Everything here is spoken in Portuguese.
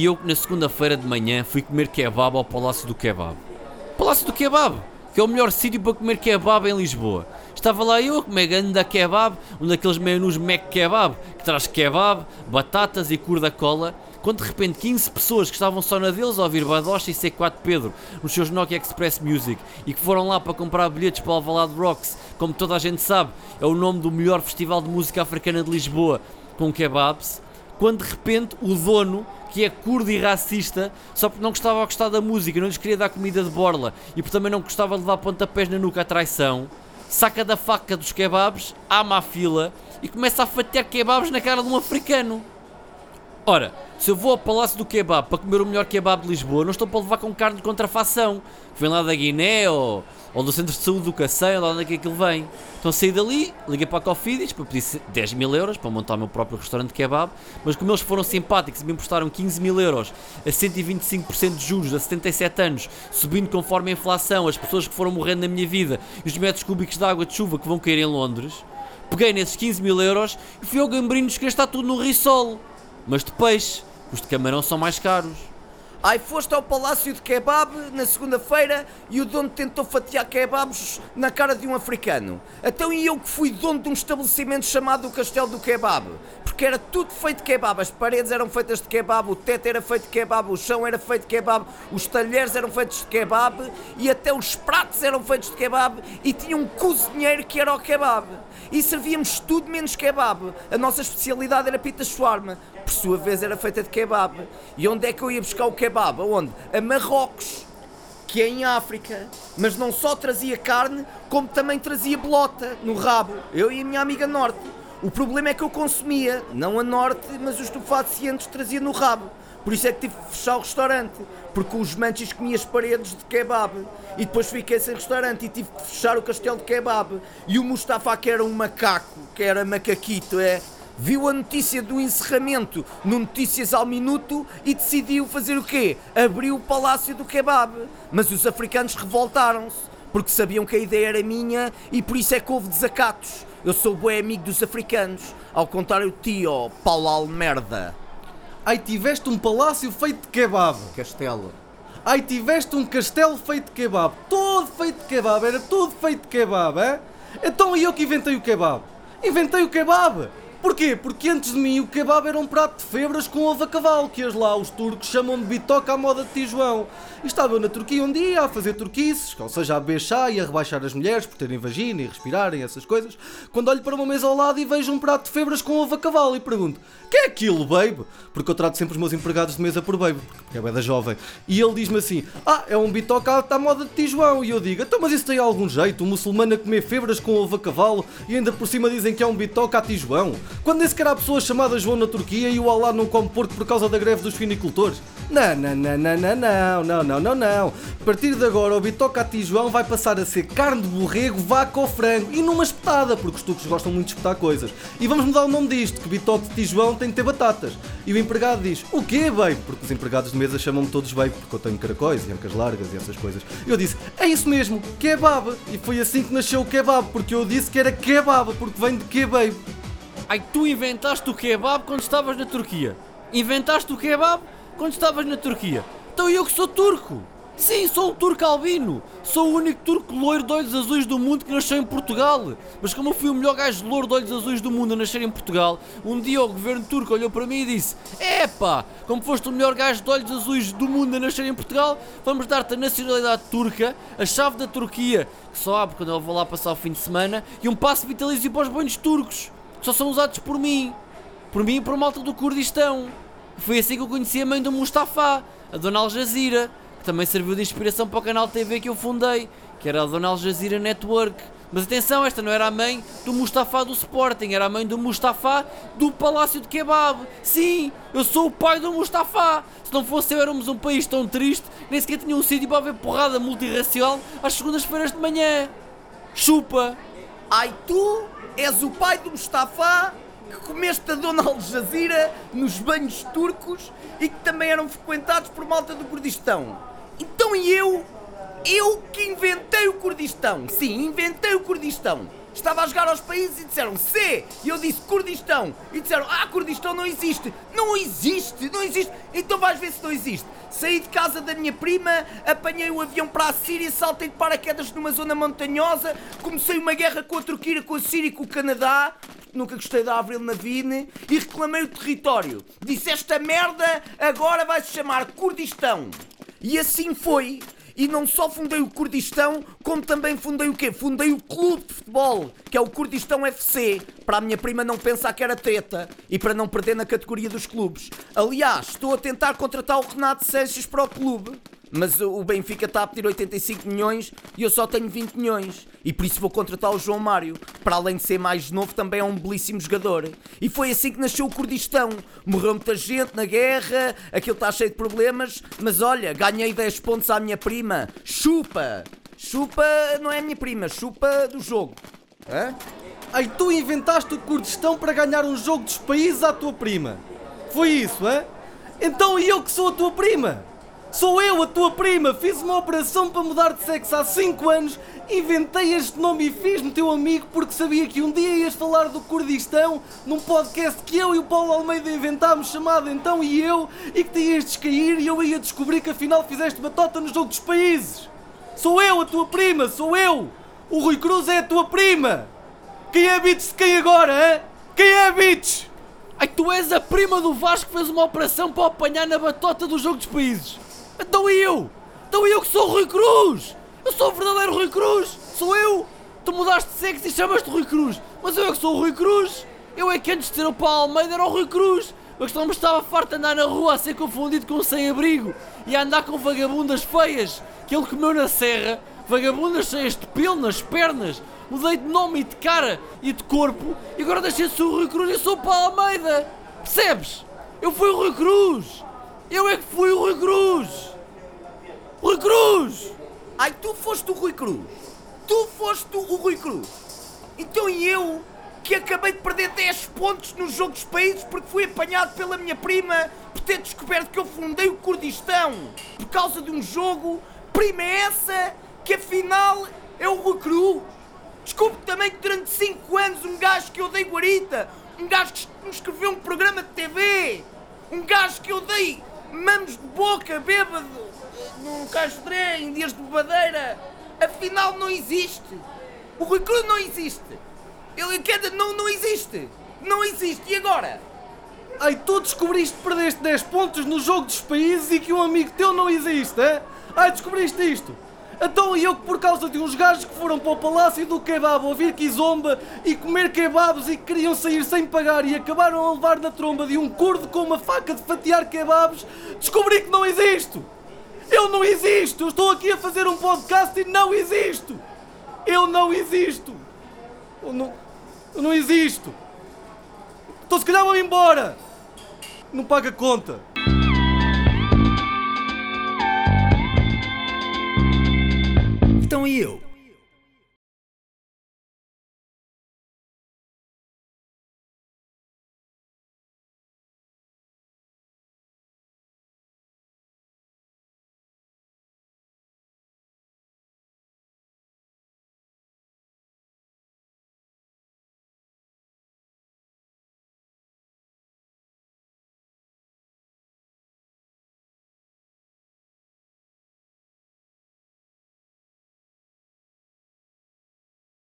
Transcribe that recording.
e eu na segunda-feira de manhã fui comer kebab ao Palácio do Kebab. Palácio do Kebab, que é o melhor sítio para comer kebab em Lisboa. Estava lá eu a comer ganda kebab, um daqueles menus Mac Kebab, que traz kebab, batatas e cor da cola, quando de repente 15 pessoas que estavam só na deles a ouvir Badocha e C4 Pedro nos seus Nokia Express Music e que foram lá para comprar bilhetes para o Alvalade Rocks, como toda a gente sabe, é o nome do melhor festival de música africana de Lisboa, com kebabs, quando de repente o dono, que é curdo e racista, só porque não gostava a gostar da música, não lhes queria dar comida de borla e porque também não gostava de levar pontapés na nuca à traição, saca da faca dos kebabs, ama a fila e começa a fatiar kebabs na cara de um africano. Ora, se eu vou ao Palácio do Kebab para comer o melhor kebab de Lisboa, não estou para levar com carne de contrafação. Vem lá da Guiné ou, ou do Centro de Saúde do Cacém, ou onde é que aquilo vem. Então saí dali, liguei para a Cofidis para pedir 10 mil euros para montar o meu próprio restaurante de kebab, mas como eles foram simpáticos e me emprestaram 15 mil euros a 125% de juros a 77 anos, subindo conforme a inflação, as pessoas que foram morrendo na minha vida e os metros cúbicos de água de chuva que vão cair em Londres, peguei nesses 15 mil euros e fui ao Gambrinhos gastar tudo no risol. Mas de peixe, os de camarão são mais caros. Ai, foste ao Palácio de Kebab na segunda-feira e o dono tentou fatiar kebabs na cara de um africano. Então e eu que fui dono de um estabelecimento chamado o Castelo do Kebab. Porque era tudo feito de kebab, as paredes eram feitas de kebab, o teto era feito de kebab, o chão era feito de kebab, os talheres eram feitos de kebab e até os pratos eram feitos de kebab e tinha um cozinheiro que era o kebab. E servíamos tudo menos kebab. A nossa especialidade era pita shawarma, por sua vez era feita de kebab. E onde é que eu ia buscar o kebab? Aonde? A Marrocos, que é em África. Mas não só trazia carne, como também trazia bolota no rabo. Eu e a minha amiga Norte. O problema é que eu consumia, não a Norte, mas os estupefacientes trazia no rabo. Por isso é que tive que fechar o restaurante, porque os manchis comiam as paredes de kebab. E depois fiquei sem restaurante e tive que fechar o castelo de kebab. E o Mustafa, que era um macaco, que era macaquito, é viu a notícia do encerramento no Notícias ao Minuto e decidiu fazer o quê? Abriu o Palácio do Kebab. Mas os africanos revoltaram-se, porque sabiam que a ideia era minha e por isso é que houve desacatos. Eu sou bom amigo dos africanos, ao contrário de ti, ó Paulal merda. Ai, tiveste um palácio feito de kebab. Castelo. Ai, tiveste um castelo feito de kebab. Todo feito de kebab, era tudo feito de kebab, é? Então e eu que inventei o kebab? Inventei o kebab! Porquê? Porque antes de mim o kebab era um prato de febras com ovo a cavalo, que as lá os turcos chamam de bitoca à moda de Tijuão. E estava eu na Turquia um dia a fazer turquices, ou seja, a beber chá e a rebaixar as mulheres por terem vagina e respirarem, essas coisas, quando olho para uma mesa ao lado e vejo um prato de febras com ovo a cavalo e pergunto, que é aquilo, babe? Porque eu trato sempre os meus empregados de mesa por babe, porque é da jovem. E ele diz-me assim, ah, é um bitoca à moda de Tijuão. E eu digo, então mas isso tem algum jeito? Um muçulmano a comer febras com ovo a cavalo e ainda por cima dizem que é um bitoca a Tijuão? Quando nem sequer há pessoas chamadas João na Turquia e o Allah não come porco por causa da greve dos finicultores? Não, não, não, não, não, não, não, não, não. A partir de agora o bitoca a Tijuão vai passar a ser carne de borrego, vaca ou frango e numa espetada, porque os turcos gostam muito de espetar coisas. E vamos mudar o nome disto, que bitoque de Tijuão tem de ter batatas. E o empregado diz, o quê, babe? Porque os empregados de mesa chamam-me todos babe, porque eu tenho caracóis e ancas largas e essas coisas. Eu disse, é isso mesmo, kebab. E foi assim que nasceu o kebab, porque eu disse que era kebab, porque vem de kebab. Ai, tu inventaste o kebab quando estavas na Turquia. Inventaste o kebab quando estavas na Turquia. Então eu que sou turco. Sim, sou um turco albino. Sou o único turco loiro de olhos azuis do mundo que nasceu em Portugal. Mas como eu fui o melhor gajo loiro de olhos azuis do mundo a nascer em Portugal, um dia o governo turco olhou para mim e disse: Epá, como foste o melhor gajo de olhos azuis do mundo a nascer em Portugal, vamos dar-te a nacionalidade turca, a chave da Turquia, que só abre quando eu vou lá passar o fim de semana, e um passo vitalício para os banhos turcos, só são usados por mim. Por mim e por malta do Kurdistão. Foi assim que eu conheci a mãe do Mustafa, a Dona Al Jazeera, que também serviu de inspiração para o canal TV que eu fundei, que era a Dona Al Jazeera Network. Mas atenção, esta não era a mãe do Mustafa do Sporting, era a mãe do Mustafa do Palácio de Kebab. Sim, eu sou o pai do Mustafa. Se não fosse eu, éramos um país tão triste, nem sequer tinha um sítio para ver porrada multirracial às segundas-feiras de manhã. Chupa! Ai, tu és o pai do Mustafa que comeste a Dona Al Jazeera nos banhos turcos e que também eram frequentados por malta do Kurdistão. Então e eu? Eu que inventei o Kurdistão. Sim, inventei o Kurdistão. Estava a jogar aos países e disseram C. E eu disse Kurdistão. E disseram, ah, Kurdistão não existe. Não existe, não existe. Então vais ver se não existe. Saí de casa da minha prima, apanhei o avião para a Síria, saltei de paraquedas numa zona montanhosa, comecei uma guerra com a Turquia, com a Síria e com o Canadá. Nunca gostei da Avril Lavigne e reclamei o território. Disse esta merda agora vai se chamar Kurdistão. E assim foi. E não só fundei o Kurdistão, como também fundei o quê? Fundei o clube de futebol, que é o Kurdistão FC, para a minha prima não pensar que era treta e para não perder na categoria dos clubes. Aliás, estou a tentar contratar o Renato Sanches para o clube. Mas o Benfica está a pedir 85 milhões e eu só tenho 20 milhões. E por isso vou contratar o João Mário. Para além de ser mais novo, também é um belíssimo jogador. E foi assim que nasceu o Kurdistão. Morreu muita gente na guerra, aquilo está cheio de problemas. Mas olha, ganhei 10 pontos à minha prima. Chupa! Chupa não é a minha prima, chupa do jogo. Hã? Ai, tu inventaste o Kurdistão para ganhar um jogo dos países à tua prima. Foi isso, é? Então e eu que sou a tua prima? Sou eu, a tua prima! Fiz uma operação para mudar de sexo há 5 anos, inventei este nome e fiz-me teu amigo porque sabia que um dia ias falar do Kurdistão num podcast que eu e o Paulo Almeida inventámos chamado Então e Eu e que te ias descair e eu ia descobrir que afinal fizeste batota no jogo dos países. Sou eu, a tua prima, sou eu! O Rui Cruz é a tua prima! Quem é bitch de quem agora, é? Quem é bitch? Ai, tu és a prima do Vasco que fez uma operação para apanhar na batota do jogo dos países. Então eu? Então eu que sou o Rui Cruz! Eu sou o verdadeiro Rui Cruz! Sou eu! Tu mudaste de sexo e chamaste Rui Cruz! Mas eu é que sou o Rui Cruz! Eu é que antes de ser o Paulo Almeida era o Rui Cruz! Mas não me estava farto de andar na rua a ser confundido com um sem-abrigo e a andar com vagabundas feias que ele comeu na serra, vagabundas cheias de pelo nas pernas. Mudei de nome e de cara e de corpo e agora deixei de ser o Rui Cruz e sou o Paulo Almeida! Percebes? Eu fui o Rui Cruz! Eu é que fui o Rui Cruz! Rui Cruz! Ai, tu foste o Rui Cruz! Tu foste o Rui Cruz! Então e eu, que acabei de perder 10 pontos no jogo dos países porque fui apanhado pela minha prima por ter descoberto que eu fundei o Kurdistão por causa de um jogo, prima é essa que afinal é o Rui Cruz! Desculpe também que durante 5 anos um gajo que eu dei guarita, um gajo que me escreveu um programa de TV, um gajo que eu dei mamos de boca, bêbado, num castré, em dias de bebadeira, afinal não existe. O Rui Cruz não existe. Ele quer não, não existe. Não existe. E agora? Ai, tu descobriste que perdeste 10 pontos no jogo dos países e que um amigo teu não existe, é? Ai, descobriste isto. Então eu que por causa de uns gajos que foram para o palácio do kebab ouvir kizomba e comer kebabs e que queriam sair sem pagar e acabaram a levar na tromba de um curdo com uma faca de fatiar kebabs, descobri que não existo! Não existo! Eu estou aqui a fazer um podcast e não existo! Eu não existo! Eu não, eu não existo! Então se calhar vou embora! Não paga conta! Então e eu?